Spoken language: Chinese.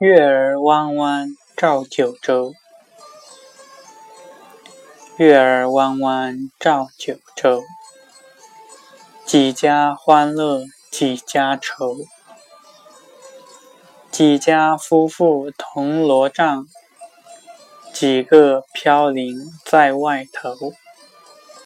月儿弯弯照九州，月儿弯弯照九州。几家欢乐几家愁，几家夫妇同罗帐，几个飘零在外头。